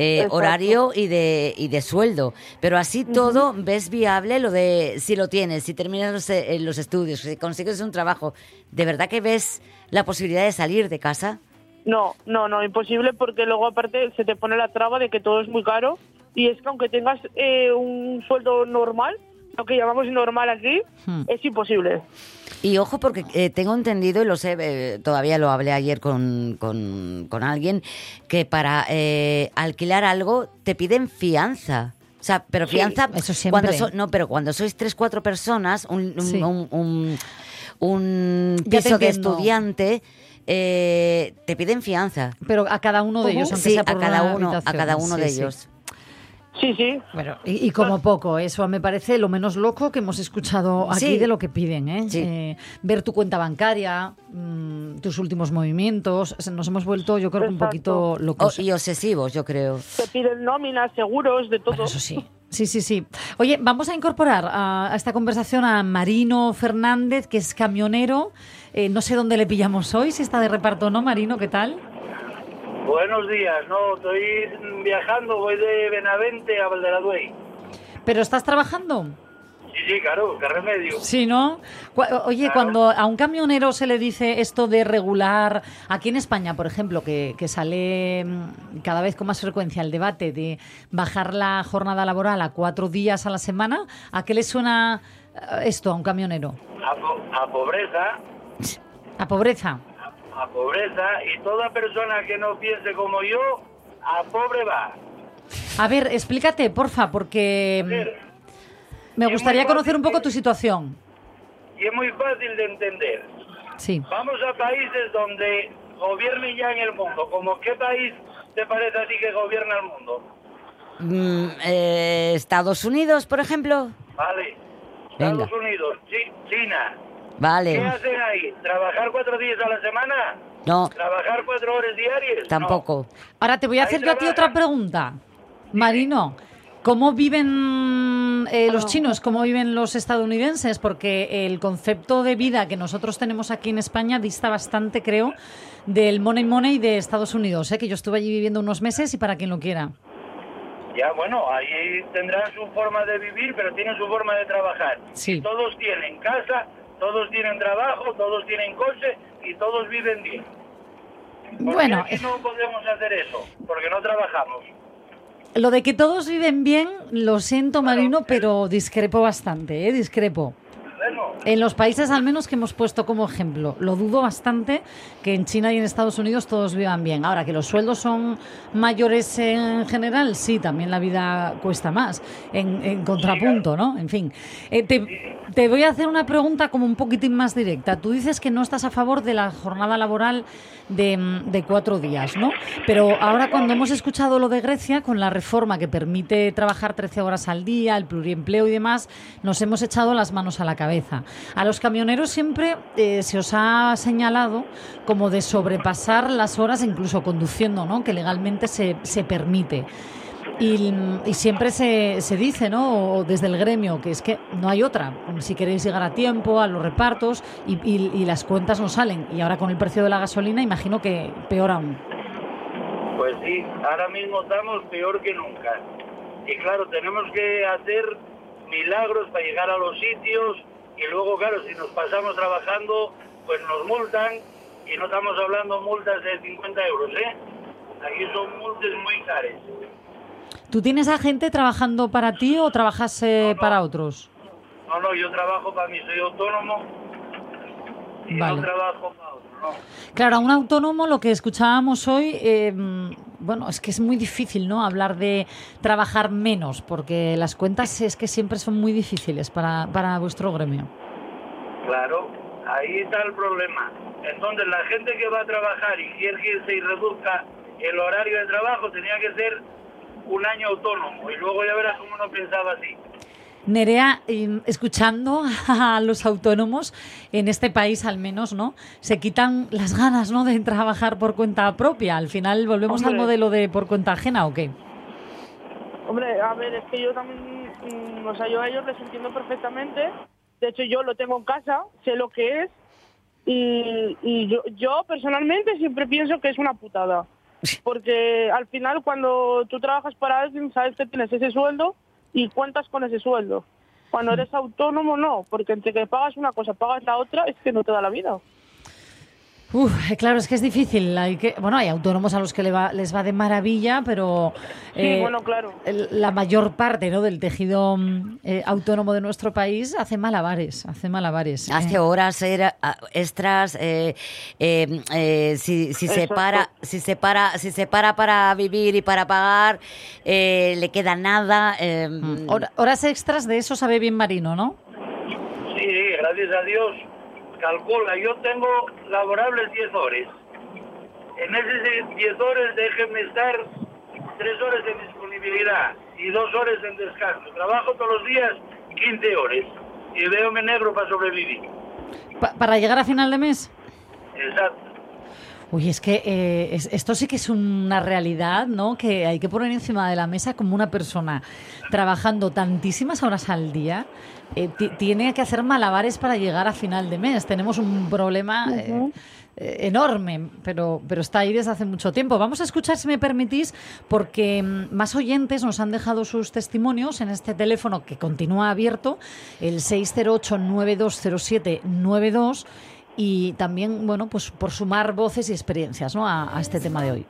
Eh, horario y de, y de sueldo. Pero así todo, ¿ves viable lo de si lo tienes, si terminas los, eh, los estudios, si consigues un trabajo? ¿De verdad que ves la posibilidad de salir de casa? No, no, no, imposible porque luego aparte se te pone la traba de que todo es muy caro y es que aunque tengas eh, un sueldo normal, lo que llamamos normal aquí, Hmm. es imposible. Y ojo, porque eh, tengo entendido, y lo sé, eh, todavía lo hablé ayer con, con, con alguien, que para eh, alquilar algo te piden fianza. O sea, pero Sí, fianza... eso siempre. Cuando so- no, pero cuando sois tres, cuatro personas, un, un, Sí. un, piso de estudiante, eh, te piden fianza. Pero a cada uno de ellos, aunque Sí, sea a cada una uno, a cada uno Sí, de sí. ellos. Sí, sí. Bueno, y, y como poco, eso me parece lo menos loco que hemos escuchado aquí Sí. de lo que piden. ¿eh? Sí. Eh, ver tu cuenta bancaria, mm, tus últimos movimientos. Nos hemos vuelto, yo creo que un Exacto. poquito O- locos. y obsesivos, yo creo. Te piden nóminas, seguros, de todo. Bueno, eso sí. Sí, sí, sí. Oye, vamos a incorporar a, a esta conversación a Marino Fernández, que es camionero. Eh, no sé dónde le pillamos hoy, si está de reparto o no. Marino, ¿qué tal? Buenos días, no, estoy viajando, voy de Benavente a Valderaduey. ¿Pero estás trabajando? Sí, sí, claro, qué remedio. Sí, ¿no? Oye, Claro. cuando a un camionero se le dice esto de regular, aquí en España, por ejemplo, que, que sale mm, cada vez con más frecuencia el debate de bajar la jornada laboral a cuatro días a la semana, ¿a qué le suena eh, esto a un camionero? A, po- a pobreza, ¿A pobreza? A pobreza, y toda persona que no piense como yo, a pobre va. A ver, explícate, porfa, porque mm, me gustaría conocer un poco tu situación. Y es muy fácil de entender. Sí. Vamos a países donde gobiernen ya en el mundo. ¿Como qué país te parece a ti que gobierna el mundo? Mm, eh, Estados Unidos, por ejemplo. Vale. Venga. Estados Unidos, Chi- China. ¿Qué Vale. hacen ahí? ¿Trabajar cuatro días a la semana? No, ¿Trabajar cuatro horas diarias? tampoco. Ahora te voy a hacer yo a ti otra pregunta. Marino, ¿cómo viven eh, los chinos? ¿Cómo viven los estadounidenses? Porque el concepto de vida que nosotros tenemos aquí en España dista bastante, creo, del money money de Estados Unidos, ¿eh? que yo estuve allí viviendo unos meses y para quien lo quiera. Ya, bueno, ahí tendrán su forma de vivir, pero tienen su forma de trabajar. Sí. Todos tienen casa, todos tienen trabajo, todos tienen coche y todos viven bien. ¿Por qué Bueno, aquí no podemos hacer eso? Porque no trabajamos. lo de que todos viven bien, lo siento, Marino, pero discrepo bastante, ¿eh? discrepo. En los países al menos que hemos puesto como ejemplo, lo dudo bastante que en China y en Estados Unidos todos vivan bien. Ahora, que los sueldos son mayores en general, sí, también la vida cuesta más, en, en contrapunto, ¿no? En fin, Eh, te, te voy a hacer una pregunta como un poquitín más directa. Tú dices que no estás a favor de la jornada laboral de, mm, cuatro días, ¿no? Pero ahora cuando hemos escuchado lo de Grecia, con la reforma que permite trabajar 13 horas al día, el pluriempleo y demás, nos hemos echado las manos a la cabeza. A los camioneros siempre eh, se os ha señalado como de sobrepasar las horas, incluso conduciendo, ¿no? Que legalmente se, se permite. Y, siempre se, se dice, ¿no? Desde el gremio, que es que no hay otra. Si queréis llegar a tiempo, a los repartos, y, y- y las cuentas no salen. Y ahora con el precio de la gasolina, imagino que peor aún. Pues sí, ahora mismo estamos peor que nunca. Y claro, tenemos que hacer milagros para llegar a los sitios y luego, claro, si nos pasamos trabajando, pues nos multan y no estamos hablando multas de 50 euros, ¿eh? Aquí son multas muy caras. ¿Tú tienes a gente trabajando para ti o trabajas eh, para otros? No, no, yo trabajo para mí, soy autónomo y Vale. no trabajo para otro, no. Claro, a un autónomo lo que escuchábamos hoy, eh, bueno, es que es muy difícil, ¿no? Hablar de trabajar menos, porque las cuentas es que siempre son muy difíciles para, para vuestro gremio. Claro, ahí está el problema. Entonces, la gente que va a trabajar y quiere que se reduzca el horario de trabajo tenía que ser un año autónomo y luego ya verás cómo no pensaba así. Nerea, escuchando a los autónomos en este país al menos, ¿no? Se quitan las ganas, ¿no? De trabajar por cuenta propia. Al final volvemos al modelo de por cuenta ajena, ¿o qué? Hombre, a ver, es que yo también, mm, o sea, yo a ellos les entiendo perfectamente. De hecho, yo lo tengo en casa, sé lo que es. Y, y yo, yo personalmente siempre pienso que es una putada. Porque al final cuando tú trabajas para alguien, sabes que tienes ese sueldo y cuentas con ese sueldo. Cuando eres autónomo, no, porque entre que pagas una cosa, pagas la otra, es que no te da la vida. Uf, eh, claro, es que es difícil. Hay que, bueno, hay autónomos a los que le va- les va de maravilla, pero Sí, bueno, claro. el- la mayor parte ¿no? del tejido mm, eh, autónomo de nuestro país hace malabares, hace malabares. Hace Eh, horas era- extras, eh, eh, eh, si, si se para, si se para, si se para para vivir y para pagar, eh, le queda nada. eh, hora- horas extras de eso sabe bien Marino, ¿no? Sí, gracias a Dios, calcula, yo tengo laborables 10 horas. En esas 10 horas déjenme estar 3 horas en disponibilidad y 2 horas en descanso. Trabajo todos los días 15 horas y veo negro para sobrevivir. Pa- para llegar a final de mes. Exacto. Uy, es que eh, es- esto sí que es una realidad, ¿no? Que hay que poner encima de la mesa como una persona trabajando tantísimas horas al día eh, ti- tiene que hacer malabares para llegar a final de mes. Tenemos un problema eh, eh, enorme, pero, pero está ahí desde hace mucho tiempo. Vamos a escuchar, si me permitís, porque mm, más oyentes nos han dejado sus testimonios en este teléfono que continúa abierto, el 608-9207-92 y también, bueno, pues por sumar voces y experiencias ¿no? a, a este tema de hoy.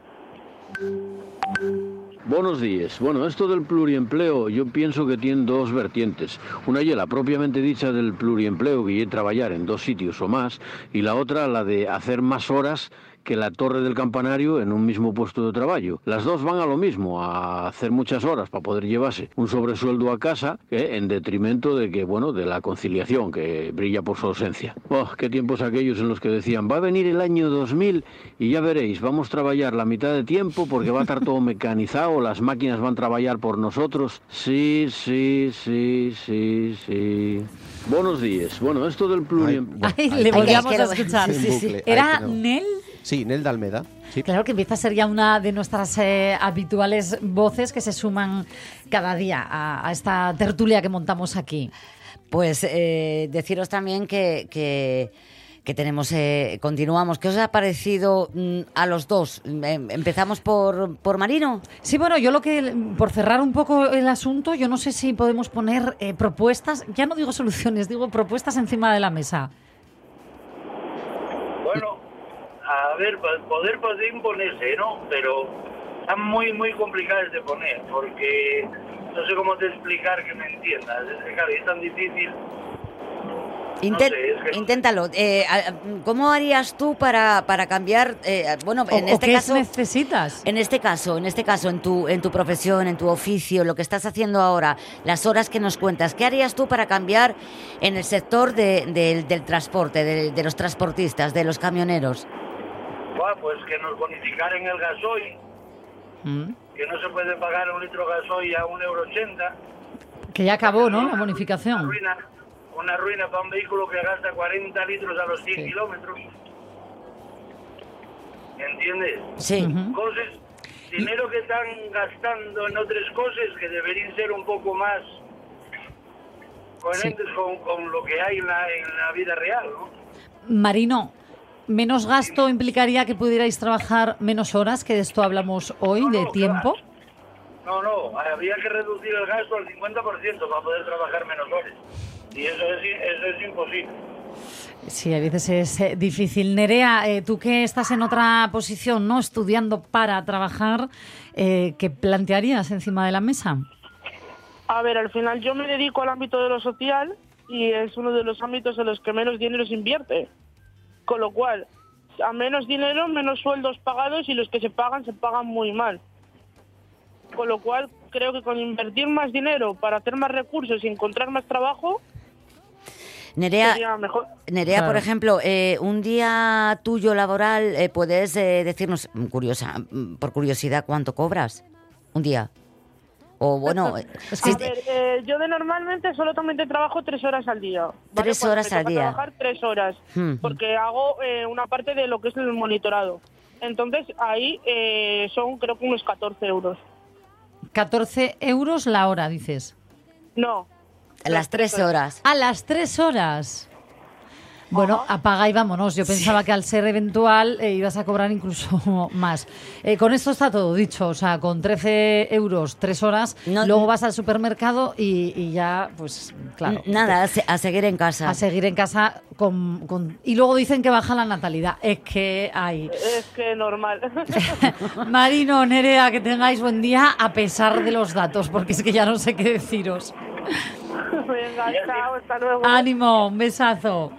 Buenos días. Bueno, esto del pluriempleo yo pienso que tiene dos vertientes. Una y la propiamente dicha del pluriempleo, que es trabajar en dos sitios o más, y la otra la de hacer más horas que la torre del campanario en un mismo puesto de trabajo. Las dos van a lo mismo, a hacer muchas horas para poder llevarse un sobresueldo a casa, eh, en detrimento de que, bueno, de la conciliación que brilla por su ausencia. Oh, qué tiempos aquellos en los que decían, va a venir el año 2000 y ya veréis, vamos a trabajar la mitad de tiempo porque va a estar todo mecanizado, las máquinas van a trabajar por nosotros. Sí, sí, sí, sí, sí. Buenos días. Bueno, esto del pluriempleo... Ay, le volvíamos a escuchar. Sí, sí, sí. Era. Nel. Sí, Nel de Almeda. Sí. Claro que empieza a ser ya una de nuestras eh, habituales voces que se suman cada día a, a esta tertulia que montamos aquí. Pues eh, deciros también que, que, que tenemos, eh, continuamos. ¿Qué os ha parecido mm, a los dos? Em- Empezamos por, por Marino. Sí, bueno, yo lo que, por cerrar un poco el asunto, yo no sé si podemos poner eh, propuestas, ya no digo soluciones, digo propuestas encima de la mesa. Bueno, a ver, poder puede imponerse, ¿no? Pero están muy, muy complicadas de poner, porque no sé cómo te explicar que me entiendas. Es que, claro, es tan difícil. Inten- sé, es que- Inténtalo. Eh, ¿Cómo harías tú para, para cambiar? eh, bueno, en o este qué caso. necesitas? En este caso, en este caso, en tu, en tu profesión, en tu oficio, lo que estás haciendo ahora, las horas que nos cuentas, ¿qué harías tú para cambiar en el sector de- del- del transporte, de, de los transportistas, de los camioneros? Buah, pues que nos bonificaren el gasoil, que no se puede pagar un litro de gasoil a un euro ochenta. Que ya acabó, ¿no? La bonificación. Arruina, una ruina para un vehículo que gasta 40 litros a los 100 kilómetros. ¿Entiendes? Sí. Cosas, dinero que están gastando en otras cosas que deberían ser un poco más coherentes con, con lo que hay en la, en la vida real, ¿no? Marino, menos gasto implicaría que pudierais trabajar menos horas, que de esto hablamos hoy, de tiempo. No, no, había que reducir el gasto al 50% para poder trabajar menos horas. Y eso es, eso es imposible. Sí, a veces es eh, difícil. Nerea, eh, tú que estás en otra posición, ¿no? Estudiando para trabajar, eh, ¿qué plantearías encima de la mesa? A ver, al final yo me dedico al ámbito de lo social y es uno de los ámbitos en los que menos dinero se invierte. Con lo cual, a menos dinero, menos sueldos pagados y los que se pagan se pagan muy mal. Con lo cual, creo que con invertir más dinero para hacer más recursos y encontrar más trabajo, Nerea. Nerea, por ejemplo, eh, un día tuyo laboral, eh, ¿puedes eh, decirnos, curiosa, por curiosidad, cuánto cobras? Un día. O bueno, eh, si- A ver, eh, yo de normalmente solamente trabajo tres horas al día. ¿vale? Tres Cuando horas al día. trabajar tres horas, Hmm. porque hago eh, una parte de lo que es el monitorado. Entonces ahí eh, son creo que unos 14 euros. 14 euros la hora, dices. No. las tres horas. A las tres horas. Bueno, apaga y vámonos. Yo pensaba que al ser eventual eh, ibas a cobrar incluso más. Eh, con esto está todo dicho. O sea, con 13 euros, tres horas, luego vas al supermercado y, y ya, pues, claro. Nada, a, se- a seguir en casa. A seguir en casa con, con- Y luego dicen que baja la natalidad. Es que hay... Es que normal. Marino, Nerea, que tengáis buen día a pesar de los datos, porque es que ya no sé qué deciros. Venga, chao, hasta luego. Ánimo, un besazo.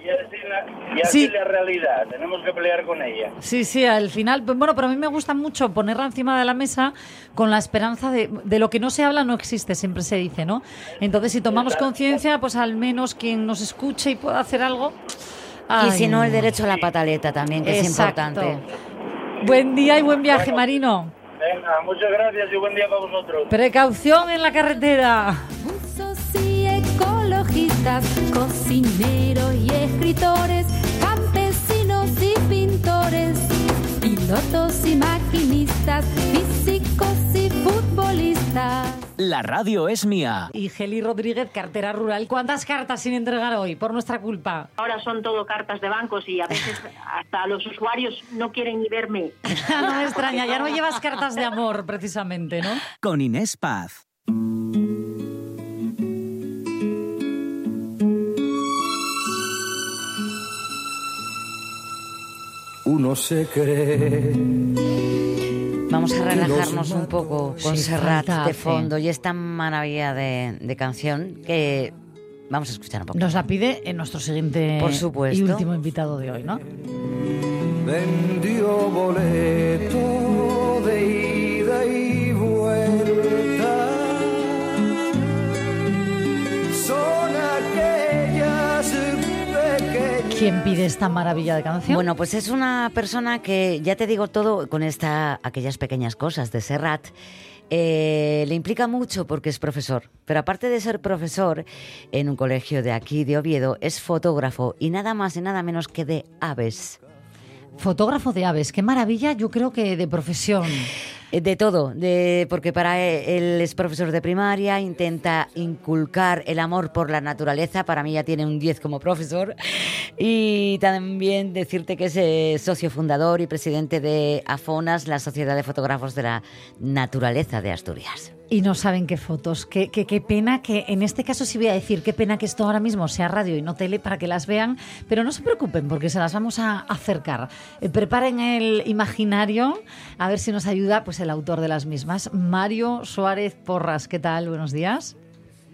Y así, Sí. la realidad, tenemos que pelear con ella. Sí, sí, al final, pues, bueno, pero a mí me gusta mucho ponerla encima de la mesa con la esperanza de, de lo que no se habla no existe, siempre se dice, ¿no? Entonces, si tomamos conciencia, pues al menos quien nos escuche y pueda hacer algo. Y si Ay. no, el derecho a la pataleta también, que Exacto. es importante. Buen día y buen viaje, Marino. Venga, muchas gracias y buen día para vosotros. Precaución en la carretera. y ecologistas, cocineros y escritores, y pintores, pilotos y maquinistas, físicos y futbolistas. La radio es mía. Y Geli Rodríguez, cartera rural. ¿Cuántas cartas sin entregar hoy por nuestra culpa? Ahora son todo cartas de bancos y a veces hasta los usuarios no quieren ni verme. no me extraña, ya no llevas cartas de amor, precisamente, ¿no? Con Inés Paz. Uno se cree. Vamos a relajarnos un poco con Sí, Serrat de fondo y esta maravilla de, de canción que vamos a escuchar un poco. Nos la pide en nuestro siguiente Por supuesto. y último invitado de hoy, ¿no? Vendió boleto ¿Quién pide esta maravilla de canción? Bueno, pues es una persona que, ya te digo todo, con esta, aquellas pequeñas cosas de Serrat, eh, le implica mucho porque es profesor. Pero aparte de ser profesor en un colegio de aquí, de Oviedo, es fotógrafo y nada más y nada menos que de aves. Fotógrafo de aves, qué maravilla, yo creo que de profesión. Eh, De todo, de, porque para e- él es profesor de primaria, intenta inculcar el amor por la naturaleza, para mí ya tiene un 10 como profesor, y también decirte que es eh, socio fundador y presidente de AFONAS, la Sociedad de Fotógrafos de la Naturaleza de Asturias. Y no saben qué fotos. Qué, qué, qué pena que, en este caso sí voy a decir, qué pena que esto ahora mismo sea radio y no tele para que las vean, pero no se preocupen porque se las vamos a acercar. Eh, preparen el imaginario, a ver si nos ayuda pues el autor de las mismas, Mario Suárez Porras. ¿Qué tal? Buenos días.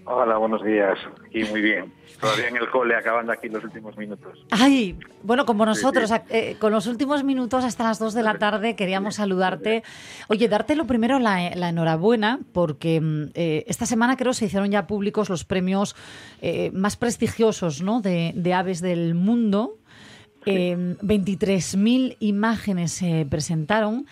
Hola, buenos días. Y muy bien. Todavía en el cole, acabando aquí los últimos minutos. Ay, bueno, como Sí, nosotros, sí. eh, con los últimos minutos hasta las 2 de la tarde queríamos saludarte. Oye, darte lo primero la, la enhorabuena, porque mm, eh, esta semana creo se hicieron ya públicos los premios eh, más prestigiosos ¿no? de, de aves del mundo. Eh, 23.000 imágenes se presentaron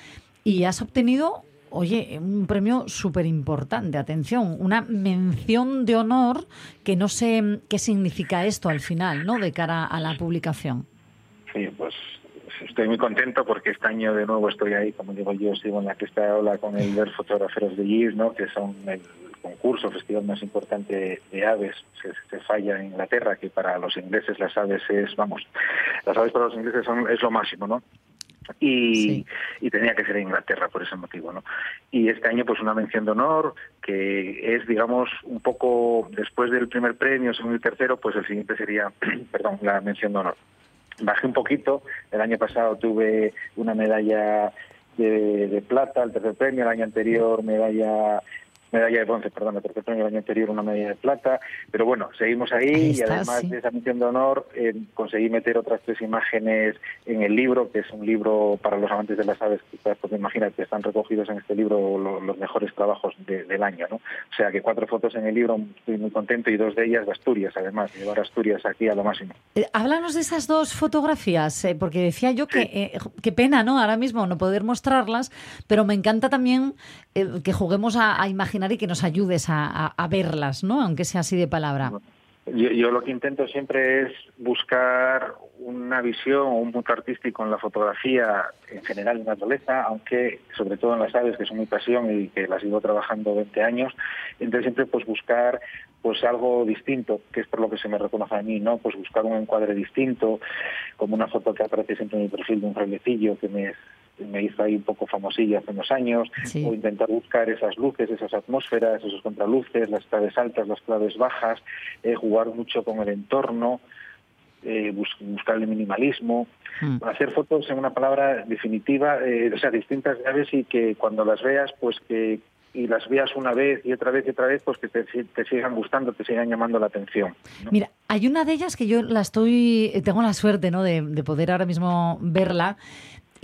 y has obtenido oye, un premio súper importante, atención, una mención de honor que no sé qué significa esto al final, ¿no? De cara a la publicación. Sí, pues estoy muy contento porque este año de nuevo estoy ahí, como digo yo, sigo en la que está ola con el Ver Fotógrafos de GIS, ¿no? que son el concurso, festival más importante de aves, se, se falla en Inglaterra, que para los ingleses las aves es, vamos, las aves para los ingleses son, es lo máximo, ¿no? Y, y tenía que ser en Inglaterra por ese motivo, ¿no? Y este año, pues una mención de honor, que es, digamos, un poco después del primer premio, segundo y tercero, pues el siguiente sería, perdón, la mención de honor bajé un poquito. El año pasado tuve una medalla de, de plata, el tercer premio, el año anterior medalla medalla de bronce, perdón, premio el año anterior una medalla de plata, pero bueno, seguimos ahí, Ahí y está, además sí. de esa misión de honor eh, conseguí meter otras tres imágenes en el libro, que es un libro para los amantes de las aves, quizás pues imagínate, están recogidos en este libro lo- los mejores trabajos de- del año, ¿no? O sea que cuatro fotos en el libro, estoy muy contento, y dos de ellas de Asturias, además, llevar Asturias aquí a lo máximo. Eh, Háblanos de esas dos fotografías, eh, porque decía yo que eh, qué pena, ¿no? Ahora mismo no poder mostrarlas, pero me encanta también eh, que juguemos a, a imaginar y que nos ayudes a verlas, ¿no? Aunque sea así de palabra. Yo, yo lo que intento siempre es buscar una visión o un punto artístico en la fotografía en general en la naturaleza, aunque sobre todo en las aves, que son mi pasión y que las llevo trabajando 20 años, entonces siempre pues buscar pues algo distinto, que es por lo que se me reconoce a mí, ¿no? Pues buscar un encuadre distinto, como una foto que aparece siempre en mi perfil de un frailecillo que me me hizo ahí un poco famosilla hace unos años, Sí. o intentar buscar esas luces, esas atmósferas, esos contraluces, las claves altas, las claves bajas, eh, jugar mucho con el entorno, eh, bus- buscar el minimalismo, hacer fotos en una palabra definitiva, eh, o sea, distintas de aves y que cuando las veas, pues que y las veas una vez y otra vez y otra vez, pues que te, si- te sigan gustando, te sigan llamando la atención. Mira, hay una de ellas que yo la estoy, tengo la suerte, ¿no? De, de poder ahora mismo verla.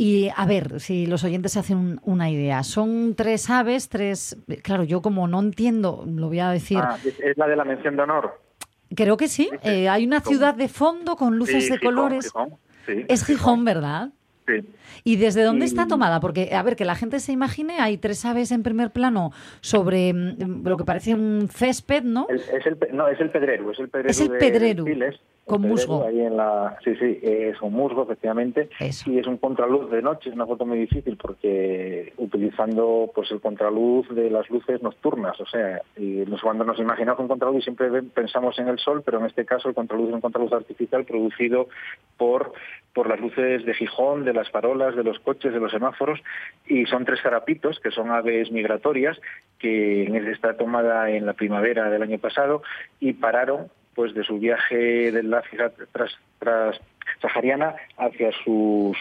Y a ver, si los oyentes se hacen un- una idea. Son tres aves, tres. Claro, yo como no entiendo, lo voy a decir. Ah, es, la de la mención de honor. Creo que sí. Eh, hay una ciudad de fondo con luces Sí, de Gijón, colores. Gijón, sí, es Gijón, ¿verdad? Sí. ¿Y desde dónde está tomada? Porque, a ver, que la gente se imagine, hay tres aves en primer plano sobre mm, lo que parece un césped, ¿no? El- es el, no, es el pedrero, es el pedrero. Es el de- pedrero, de con musgo. Ahí en la, sí, sí, es un musgo, efectivamente. Y es un contraluz de noche, es una foto muy difícil porque utilizando pues el contraluz de las luces nocturnas, o sea, y cuando nos imaginamos un contraluz siempre pensamos en el sol, pero en este caso el contraluz es un contraluz artificial producido por, por las luces de Gijón, de las farolas, de los coches, de los semáforos, y son tres carapitos, que son aves migratorias, que está tomada en la primavera del año pasado y pararon pues de su viaje del África tras, tras sahariana hacia sus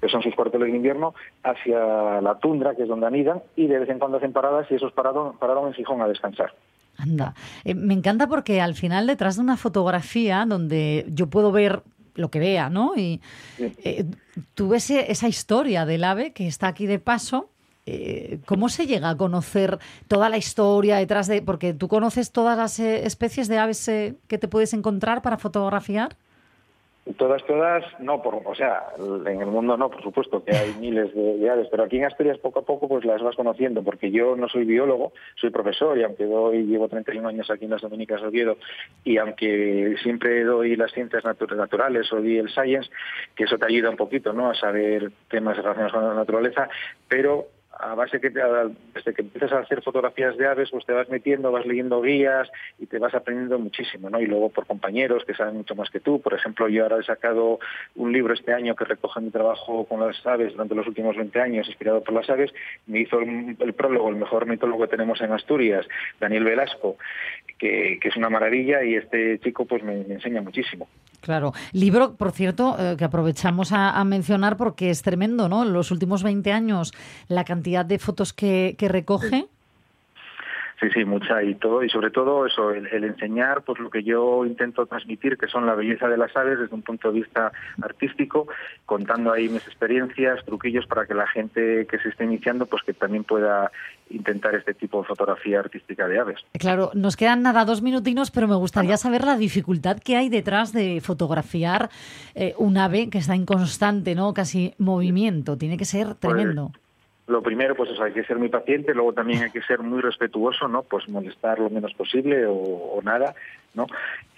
que son sus cuarteles de invierno hacia la tundra que es donde anidan y de vez en cuando hacen paradas y esos pararon pararon en Gijón a descansar Anda. Eh, me encanta porque al final detrás de una fotografía donde yo puedo ver lo que vea, ¿no? Y eh, tú ves e- esa historia del ave que está aquí de paso. Eh, ¿Cómo se llega a conocer toda la historia detrás de...? Porque tú conoces todas las eh, especies de aves eh, que te puedes encontrar para fotografiar. Todas, todas, no, por, o sea, en el mundo no, por supuesto, que hay miles de, aves, pero aquí en Asturias poco a poco pues las vas conociendo, porque yo no soy biólogo, soy profesor y aunque doy, llevo 31 años aquí en las Dominicas de Oviedo y aunque siempre doy las ciencias natu- naturales o el science, que eso te ayuda un poquito, ¿no?, a saber temas relacionados con la naturaleza, pero a base que desde que empiezas a hacer fotografías de aves, pues te vas metiendo, vas leyendo guías y te vas aprendiendo muchísimo, ¿no? Y luego por compañeros que saben mucho más que tú. Por ejemplo, yo ahora he sacado un libro este año que recoge mi trabajo con las aves durante los últimos 20 años, inspirado por las aves. Me hizo el, el prólogo, el mejor mitólogo que tenemos en Asturias, Daniel Velasco, que, es una maravilla y este chico pues me, me enseña muchísimo. Claro. Libro, por cierto, eh, que aprovechamos a, a mencionar porque es tremendo, ¿no? En los últimos 20 años, la cantidad de fotos que, que recoge. Sí, sí, mucha y todo, y sobre todo eso, el, el enseñar pues lo que yo intento transmitir, que son la belleza de las aves desde un punto de vista artístico, contando ahí mis experiencias, truquillos para que la gente que se esté iniciando pues que también pueda intentar este tipo de fotografía artística de aves. Claro, nos quedan nada dos minutinos, pero me gustaría saber la dificultad que hay detrás de fotografiar eh, un ave que está en constante, ¿no? Casi movimiento. Tiene que ser tremendo. Lo primero, pues eso, hay que ser muy paciente, luego también hay que ser muy respetuoso, ¿no? Pues molestar lo menos posible o, o nada, ¿no?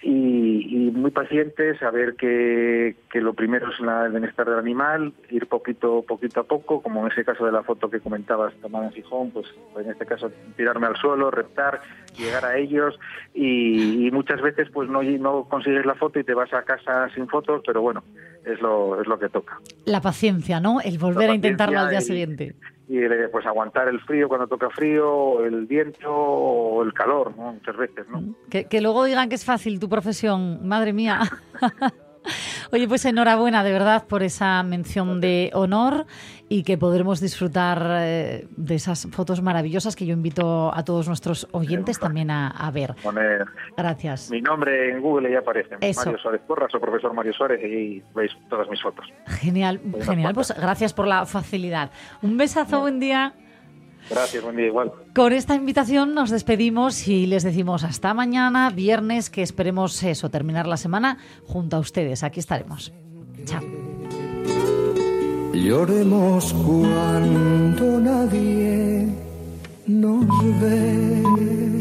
Y, y muy paciente, saber que, que lo primero es la- el bienestar del animal, ir poquito, poquito a poco, como en ese caso de la foto que comentabas tomada en Gijón, pues en este caso tirarme al suelo, reptar, llegar a ellos y, y muchas veces pues no, no consigues la foto y te vas a casa sin fotos, pero bueno, es lo, es lo que toca. La paciencia, ¿no? El volver a intentarlo al día y- siguiente. Y eh, pues aguantar el frío cuando toca frío, el viento o el calor, ¿no? Muchas veces, ¿no? Que, que luego digan que es fácil tu profesión, madre mía. Oye, pues enhorabuena de verdad por esa mención de honor y que podremos disfrutar eh, de esas fotos maravillosas que yo invito a todos nuestros oyentes también a, a ver. Poner Gracias. mi nombre en Google ya aparece, Eso. Mario Suárez Porras o profesor Mario Suárez y veis todas mis fotos. Genial, genial. Pues gracias por la facilidad. Un besazo, buen día. Gracias, buen día igual. Con esta invitación nos despedimos y les decimos hasta mañana, viernes, que esperemos eso, terminar la semana junto a ustedes. Aquí estaremos. Chao. Lloremos cuando nadie nos ve.